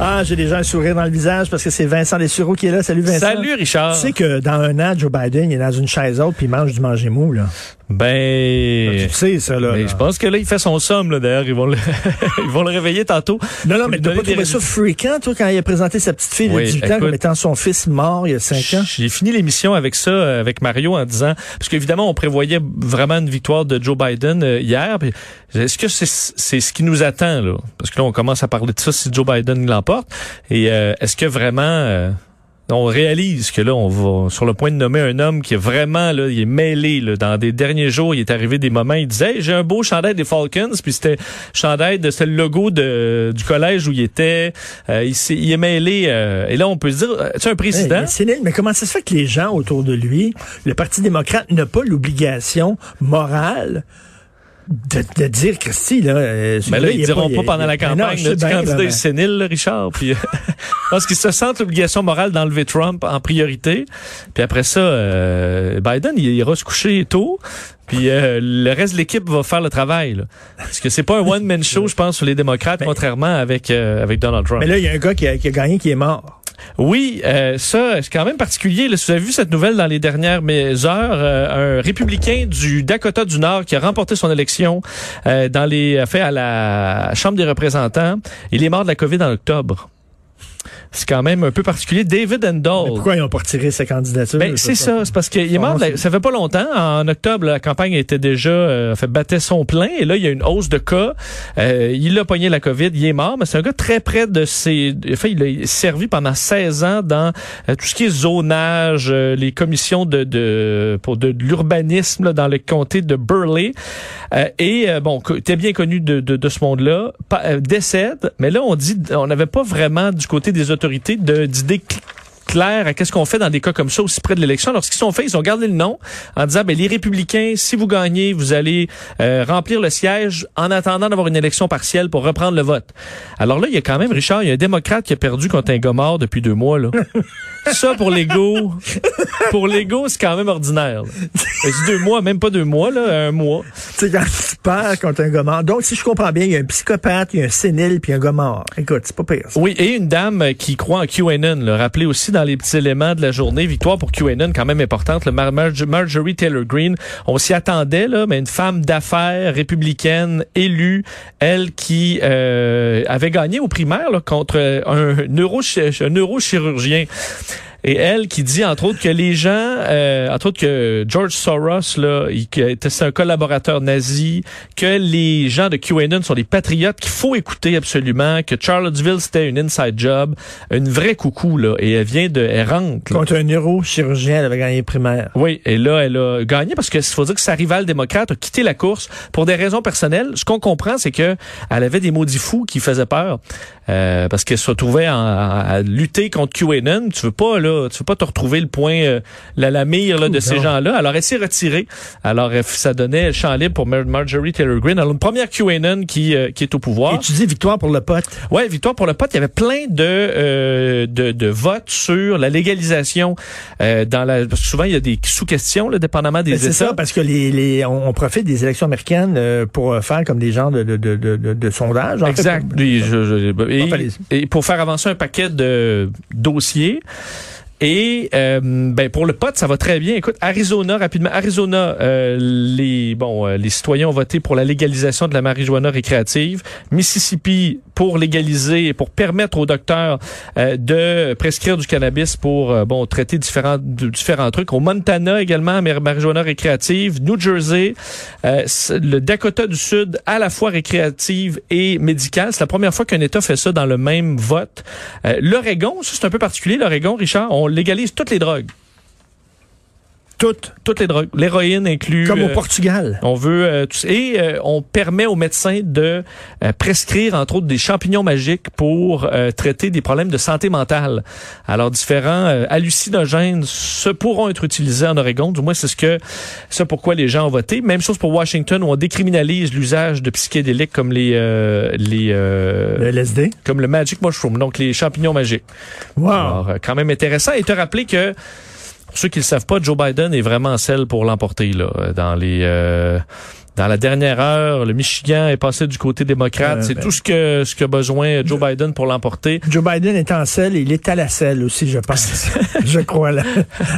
Ah, j'ai déjà un sourire dans le visage parce que c'est Vincent Dessureau qui est là. Salut Vincent. Salut Richard. Tu sais que dans un an, Joe Biden il est dans une chaise haute puis il mange du manger mou, là. Ben, Tu sais, ça, là. ben, là. je pense que là, il fait son somme, là, d'ailleurs. Ils vont le, ils vont le réveiller tantôt. Non, non, mais t'as pas des trouvé ça freakant, toi, quand il a présenté sa petite fille de Oui, 18 ans comme étant son fils mort il y a 5 ans? J'ai fini l'émission avec ça, euh, avec Mario, en disant, parce qu'évidemment, on prévoyait vraiment une victoire de Joe Biden euh, hier. Est-ce que c'est c'est ce qui nous attend, là? Parce que là, on commence à parler de ça si Joe Biden l'emporte. Et euh, est-ce que vraiment... euh, on réalise que là, on va sur le point de nommer un homme qui est vraiment là, il est mêlé. Là, dans des derniers jours, il est arrivé des moments, il disait Hey, j'ai un beau chandail des Falcons, puis c'était chandail de c'était le logo de, du collège où il était. Euh, il, s'est- il est mêlé. euh, et là, on peut se dire, euh, tu sais, un Hey, président. mais c'est nul, mais comment ça se fait que les gens autour de lui, le Parti démocrate n'a pas l'obligation morale de, de dire, Christy, là... euh, Mais là, il ils diront pas pendant la campagne. du candidat est sénile, là, Richard. Puis, parce qu'ils se sentent l'obligation morale d'enlever Trump en priorité. Puis après ça, euh, Biden, il ira se coucher tôt. Puis euh, le reste de l'équipe va faire le travail. Là. Parce que c'est pas un one-man show, je pense, sur les démocrates, contrairement avec, euh, avec Donald Trump. Mais là, il y a un gars qui a, qui a gagné qui est mort. Oui, euh, ça, c'est quand même particulier. Si vous avez vu cette nouvelle dans les dernières heures, euh, un républicain du Dakota du Nord qui a remporté son élection euh, dans les fait à la Chambre des représentants, il est mort de la COVID en octobre. C'est quand même un peu particulier. David Mais Endall. pourquoi ils pas retiré sa candidature? Ben, c'est ça, c'est parce qu'il est mort, c'est- ça fait pas longtemps. En octobre, la campagne était déjà, euh, fait, battait son plein. Et là, il y a une hausse de cas. Euh, il a pogné la COVID, il est mort, mais c'est un gars très près de ses, enfin, il a servi pendant 16 ans dans euh, tout ce qui est zonage, euh, les commissions de, de, pour de, de l'urbanisme dans le comté de Burley. Euh, et, euh, bon, était bien connu de, de, de ce monde-là, décède. Mais là, on dit, on n'avait pas vraiment du côté des d'idées cl- claires à qu'est-ce qu'on fait dans des cas comme ça aussi près de l'élection. Alors, ce qu'ils ont fait, ils ont gardé le nom en disant, ben, les républicains, si vous gagnez, vous allez euh, remplir le siège en attendant d'avoir une élection partielle pour reprendre le vote. Alors là, il y a quand même, Richard, il y a un démocrate qui a perdu contre un gars depuis deux mois, là. ça, pour l'ego, pour l'ego, c'est quand même ordinaire. c'est deux mois, même pas deux mois, là, un mois. Tu sais, quand tu perds contre un mort. Donc, si je comprends bien, il y a un psychopathe, il y a un sénile, puis un mort. Écoute, c'est pas pire. ça. Oui, et une dame qui croit en QAnon. Là. Rappelez aussi dans les petits éléments de la journée, victoire pour QAnon, quand même importante. Le Mar- Marjorie Taylor Greene, on s'y attendait, là, mais une femme d'affaires républicaine élue, elle qui euh, avait gagné aux primaires là, contre un neurochirurgien. Et elle qui dit, entre autres, que les gens, euh, entre autres que George Soros, là, c'est un collaborateur nazi, que les gens de QAnon sont des patriotes qu'il faut écouter absolument, que Charlottesville, c'était une inside job, une vraie coucou, là, et elle vient de, elle rentre, là. Contre un neurochirurgien, elle avait gagné primaire. Oui, et là, elle a gagné parce que faut dire que sa rivale démocrate a quitté la course pour des raisons personnelles. Ce qu'on comprend, c'est que elle avait des maudits fous qui faisaient peur euh, parce qu'elle se retrouvait en- à lutter contre QAnon. Tu veux pas là, tu veux pas te retrouver le point, euh, la, la mire là, de ces gens-là. Alors elle s'est retirée. Alors ça donnait champ libre pour Mar- Marjorie Taylor Greene. Alors une première QAnon qui euh, qui est au pouvoir. Et tu dis victoire pour le pote. Ouais, victoire pour le pote. Il y avait plein de euh, de, de votes sur la légalisation euh, dans la. Parce que souvent il y a des sous-questions, là, dépendamment des Ben, c'est ça, parce que les, les, on, on profite des élections américaines euh, pour euh, faire comme des genres de, de, de, de, en fait. Exact. Et, allez-y. et pour faire avancer un paquet de dossiers. Et euh, ben pour le pote, ça va très bien. Écoute, Arizona rapidement. Arizona, euh, les bon, euh, les citoyens ont voté pour la légalisation de la marijuana récréative. Mississippi pour légaliser et pour permettre aux docteurs euh, de prescrire du cannabis pour euh, bon traiter différents différents trucs. Au Montana également, mar- marijuana récréative. New Jersey, euh, le Dakota du Sud, à la fois récréative et médicale. C'est la première fois qu'un État fait ça dans le même vote. Euh, L'Oregon, c'est un peu particulier. L'Oregon, Richard, on légalise toutes les drogues. Toutes, Toutes les drogues. L'héroïne inclus. comme au euh, Portugal. on veut euh, et euh, on permet aux médecins de euh, prescrire entre autres des champignons magiques pour euh, traiter des problèmes de santé mentale. Alors différents hallucinogènes se pourront être utilisés en Oregon, du moins c'est ce que c'est pourquoi les gens ont voté. Même chose pour Washington où on décriminalise l'usage de psychédéliques comme les euh, les euh, Le LSD. comme le magic mushroom, donc les champignons magiques. Wow. Alors, quand même intéressant. Et te rappeler que Pour ceux qui le savent pas, Joe Biden est vraiment celle pour l'emporter là dans les euh, dans la dernière heure, le Michigan est passé du côté démocrate. Euh, c'est ben- tout ce que ce que besoin Joe Biden pour l'emporter. Joe Biden est en selle et il est à la selle aussi, je pense. je crois, là,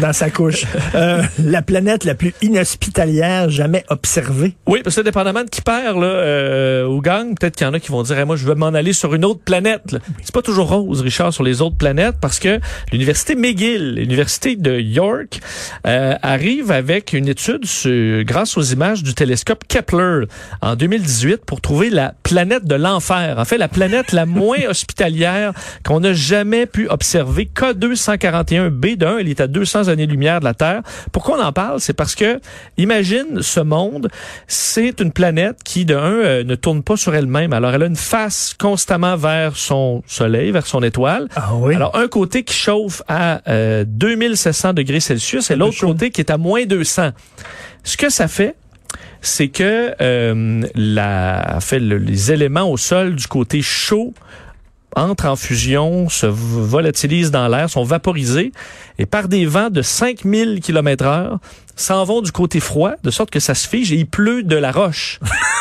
dans sa couche. Euh, la planète la plus inhospitalière jamais observée. Oui, parce que dépendamment de qui perd là, euh, ou gagne, peut-être qu'il y en a qui vont dire Eh, moi je veux m'en aller sur une autre planète. C'est pas toujours rose, Richard, sur les autres planètes, parce que l'université McGill, l'université de York, euh, arrive avec une étude sur- grâce aux images du télescope Kepler en 2018 pour trouver la planète de l'enfer. En fait, la planète la moins hospitalière qu'on n'a jamais pu observer. K241b de 1, il est à 200 années-lumière de la Terre. Pourquoi on en parle? C'est parce que, imagine ce monde, c'est une planète qui, de un, euh, ne tourne pas sur elle-même. Alors, elle a une face constamment vers son soleil, vers son étoile. Ah oui? Alors, un côté qui chauffe à euh, 2700 degrés Celsius et l'autre côté qui est à moins 200. Ce que ça fait, c'est que euh, la, les éléments au sol du côté chaud entrent en fusion, se volatilisent dans l'air, sont vaporisés et par des vents de 5000 km heure s'en vont du côté froid, de sorte que ça se fige et il pleut de la roche.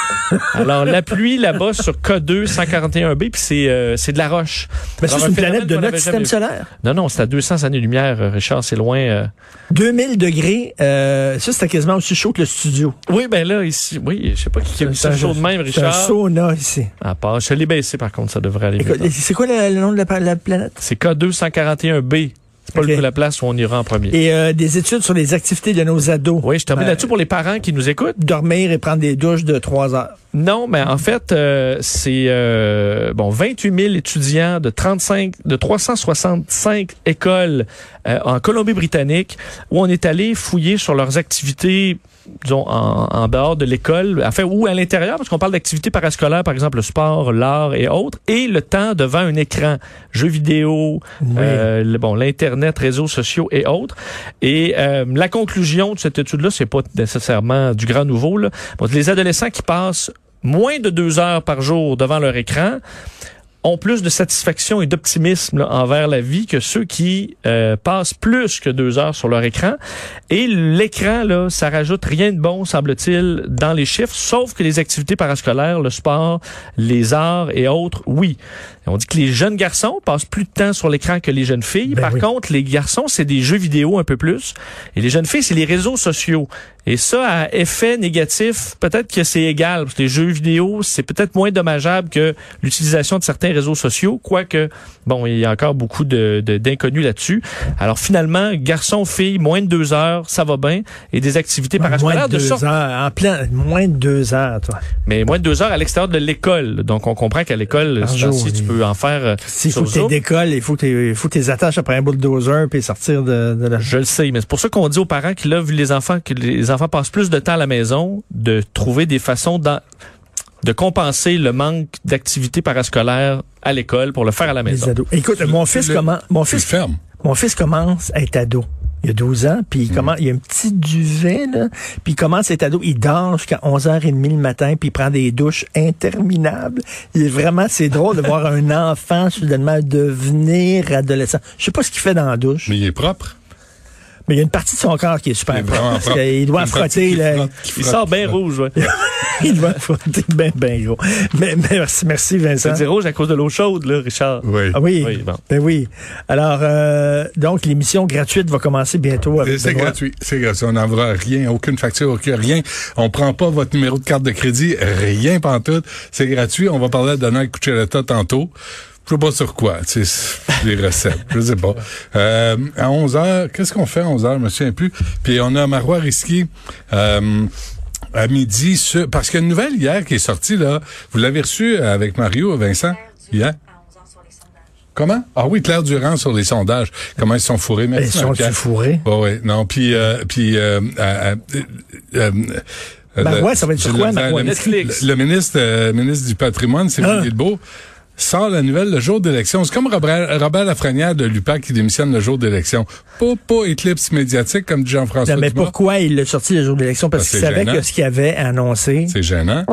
Alors, la pluie là-bas sur K2 141b, puis c'est euh, c'est de la roche. Mais ça, c'est un une planète de notre système solaire. Non, non, c'est à 200 années-lumière, euh, Richard, c'est loin. euh. 2000 degrés, euh, ça, c'était quasiment aussi chaud que le studio. Oui, ben là, ici, oui, je sais pas qui a mis ça chaud de même, C'est un Richard. sauna ici. À part, je l'ai baissé, par contre, ça devrait aller mieux. C'est quoi le, le nom de la, la planète? C'est K241b. C'est pas Ok. le- la place où on ira en premier. Et euh, des études sur les activités de nos ados. oui, je termine Ben, là-dessus pour les parents qui nous écoutent. Dormir et prendre des douches de trois heures. Non, mais en fait, euh, c'est euh, bon 28 000 étudiants de 35, de 365 écoles euh, en Colombie-Britannique où on est allé fouiller sur leurs activités disons, en, en dehors de l'école, enfin, ou à l'intérieur, parce qu'on parle d'activités parascolaires, par exemple le sport, l'art et autres, et le temps devant un écran, jeux vidéo, euh, le- bon, l'internet, réseaux sociaux et autres. Et euh, la conclusion de cette étude-là, c'est pas nécessairement du grand nouveau. Là. Bon, les adolescents qui passent moins de deux heures par jour devant leur écran ont plus de satisfaction et d'optimisme envers la vie que ceux qui euh, passent plus que deux heures sur leur écran. Et l'écran, là, ça rajoute rien de bon, semble-t-il, dans les chiffres, sauf que les activités parascolaires, le sport, les arts et autres, oui. On dit que les jeunes garçons passent plus de temps sur l'écran que les jeunes filles. Ben Par oui. contre, les garçons, c'est des jeux vidéo un peu plus. Et les jeunes filles, c'est les réseaux sociaux. Et ça, à effet négatif, peut-être que c'est égal. Parce que les jeux vidéo, c'est peut-être moins dommageable que l'utilisation de certains réseaux sociaux, quoique, bon, il y a encore beaucoup de- d'inconnus là-dessus. Alors finalement, garçons, filles, moins de deux heures, ça va bien. Et des activités moins parascolaires de de deux sorte heures. En plein, moins de deux heures, toi. mais moins de deux heures à l'extérieur de l'école. Donc, on comprend qu'à l'école, temps-ci, tu oui. En faire euh, S'il faut que tu décolles, il faut que tu il faut que tu les attaches après un bulldozer puis sortir de, de la... Je le sais, mais c'est pour ça qu'on dit aux parents qui, là, vu les enfants, que les enfants passent plus de temps à la maison, de trouver des façons de compenser le manque d'activité parascolaire à l'école pour le faire à la les maison. ados. Écoute, mon fils le- comment mon fils mon fils commence à être ado. Il a 12 ans, puis il, commence, il a un petit duvet, là, puis il commence être ado. Il dort jusqu'à 11h30 le matin, puis il prend des douches interminables. Il est vraiment, c'est drôle de voir un enfant soudainement devenir adolescent. Je sais pas ce qu'il fait dans la douche, Mais il est propre. Il y a une partie de son corps qui est super propre. parce qu'il doit frotter, là. Il frotte, sort bien rouge, ouais. il doit frotter ben, ben gros. Mais, mais merci, merci Vincent. C'est rouge à cause de l'eau chaude, là, Richard. Oui. Ah oui, Oui, bon. ben oui. Alors, euh, donc, l'émission gratuite va commencer bientôt C'est gratuit. C'est gratuit. On n'enverra rien, aucune facture, aucun rien. On prend pas votre numéro de carte de crédit, rien pantoute. C'est gratuit. On va parler à Donald Cucciolata tantôt. Je sais pas sur quoi, tu sais, les recettes, je sais pas. Euh, à 11 heures, qu'est-ce qu'on fait à 11 heures, je me souviens plus. Puis on a Marois Risky, euh, à midi, sur- parce qu'il y a une nouvelle hier qui est sortie, là. Vous l'avez reçue avec Mario, Vincent, hier? Comment? Ah oui, Claire Durand sur les sondages. Comment ils sont fourrés. Ils Merci, sont fourrés? Oh, oui, non, puis euh, puis euh, euh, euh, Marois, le- ça va être sur quoi, le- Marois? le- Netflix. Le, le ministre euh, ministre du patrimoine, c'est Ah. Guilbeault, sort la nouvelle le jour d'élection. C'est comme Robert, Robert Lafrenière de l'UPAC qui démissionne le jour d'élection. Pas, pas éclipse médiatique, comme dit Jean-François mais Dumas. pourquoi il l'a sorti le jour de l'élection? Parce Ah, qu'il savait gênant. que ce qu'il avait annoncé. C'est gênant.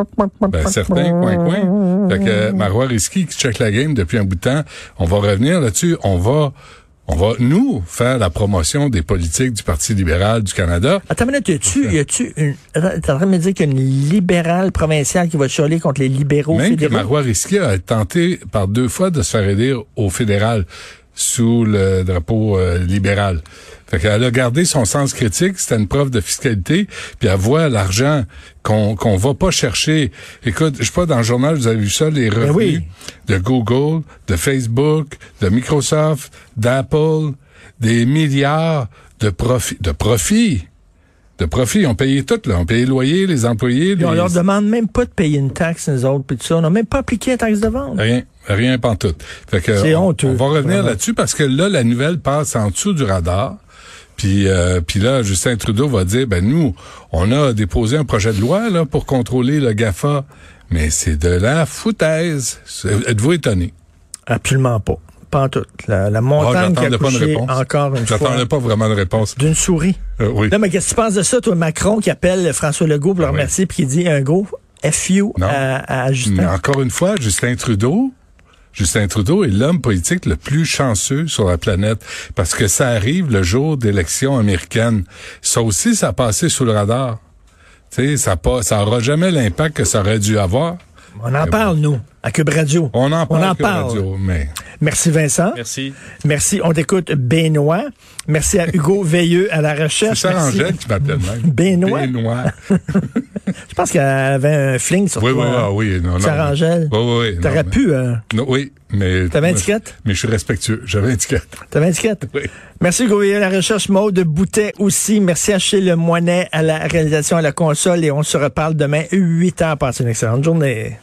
Ben, certain, coin, coin. Fait que euh, Marois Risky qui check la game depuis un bout de temps. On va revenir là-dessus. On va, On va, nous, faire la promotion des politiques du Parti libéral du Canada. Attends une minute, y a-tu, une, t'es en train de me dire qu'il y a une libérale provinciale qui va chialer contre les libéraux Même que fédéraux? Marois a tenté par deux fois de se faire aider au fédéral sous le drapeau euh, libéral. Fait qu'elle a gardé son sens critique, c'était une preuve de fiscalité, puis elle voit l'argent qu'on qu'on va pas chercher. Écoute, je sais pas, dans le journal, vous avez vu ça, les revenus Ben oui. de Google, de Facebook, de Microsoft, d'Apple, des milliards de profits. De profits. De profits. Ils ont payé tout, là. Ont payé le loyer, les employés. Puis on les- leur demande même pas de payer une taxe, nous autres, puis tout ça. On n'a même pas appliqué la taxe de vente. Rien, rien pantoute. Fait que C'est on, honteux, on va revenir là-dessus parce que là, la nouvelle passe en dessous du radar. Puis, euh, puis là, Justin Trudeau va dire, ben nous, on a déposé un projet de loi là pour contrôler le Gafa, mais c'est de la foutaise. Êtes-vous étonné? Absolument pas. Pas en tout. La, la Ah, montagne qui a j'attendais pas réponse. encore une fois J'attendais pas vraiment de réponse. d'une souris. Euh, oui. Non, mais qu'est-ce que tu penses de ça, toi, Macron, qui appelle François Legault pour le Ah oui. remercier, puis qui dit un gros FU Non. à, à Mais Justin? encore une fois, Justin Trudeau, Justin Trudeau est l'homme politique le plus chanceux sur la planète parce que ça arrive le jour d'élections américaines. Ça aussi, ça a passé sous le radar. Ça pas, ça aura jamais l'impact que ça aurait dû avoir. On en parle, nous, à Cube Radio. On en parle. en que parle. radio, mais Merci, Vincent. Merci. Merci. On t'écoute, Benoît. Merci à Hugo Veilleux à la c'est recherche. Merci. Angèle qui m'appelle même. Benoît. Benoît. Je pense qu'elle avait un fling sur Oui, toi. oui, hein. ah, oui. Non, non. Sarah Angèle. Oui, oui, T'aurais pu, euh, Non, oui, mais. T'avais une étiquette? Mais je suis respectueux. J'avais une étiquette. t'avais une étiquette? Oui. Merci Hugo Veilleux à la recherche. Maude Boutet aussi. Merci à Achille Le Moinet à la réalisation à la console et on se reparle demain 8 heures. Passez une excellente journée.